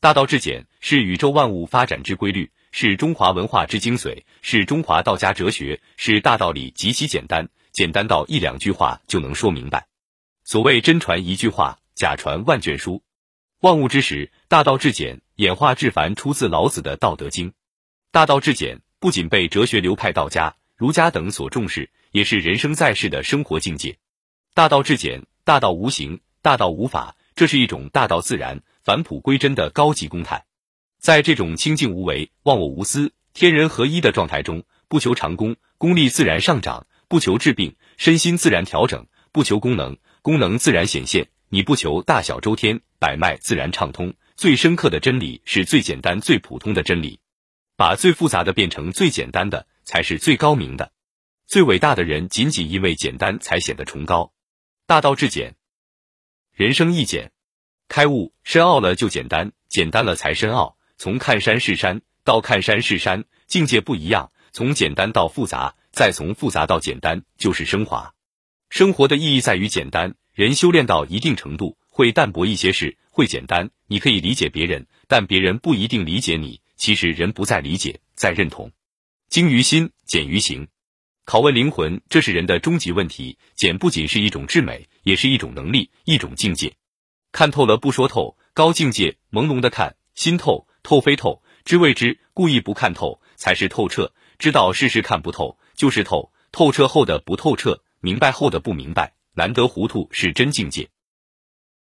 大道至简是宇宙万物发展之规律，是中华文化之精髓，是中华道家哲学，是大道理极其简单，简单到一两句话就能说明白。所谓真传一句话，假传万卷书。万物之始，大道至简，演化至繁，出自老子的《道德经》。大道至简不仅被哲学流派道家、儒家等所重视，也是人生在世的生活境界。大道至简，大道无形，大道无法，这是一种大道自然、返璞归真的高级公态。在这种清净无为、忘我无私、天人合一的状态中，不求长功，功力自然上涨；不求治病，身心自然调整；不求功能，功能自然显现。你不求大小周天，百脉自然畅通。最深刻的真理是最简单、最普通的真理。把最复杂的变成最简单的，才是最高明的。最伟大的人，仅仅因为简单，才显得崇高。大道至简，人生亦简。开悟深奥了就简单，简单了才深奥。从看山是山到看山是山，境界不一样。从简单到复杂，再从复杂到简单，就是升华。生活的意义在于简单。人修炼到一定程度，会淡泊一些事，会简单。你可以理解别人，但别人不一定理解你。其实人不在理解，在认同。精于心，简于行。拷问灵魂，这是人的终极问题。简不仅是一种至美，也是一种能力，一种境界。看透了不说透，高境界。朦胧的看，心透，透非透，知未知。故意不看透，才是透彻。知道事事看不透，就是透。透彻后的不透彻，明白后的不明白。难得糊涂是真境界。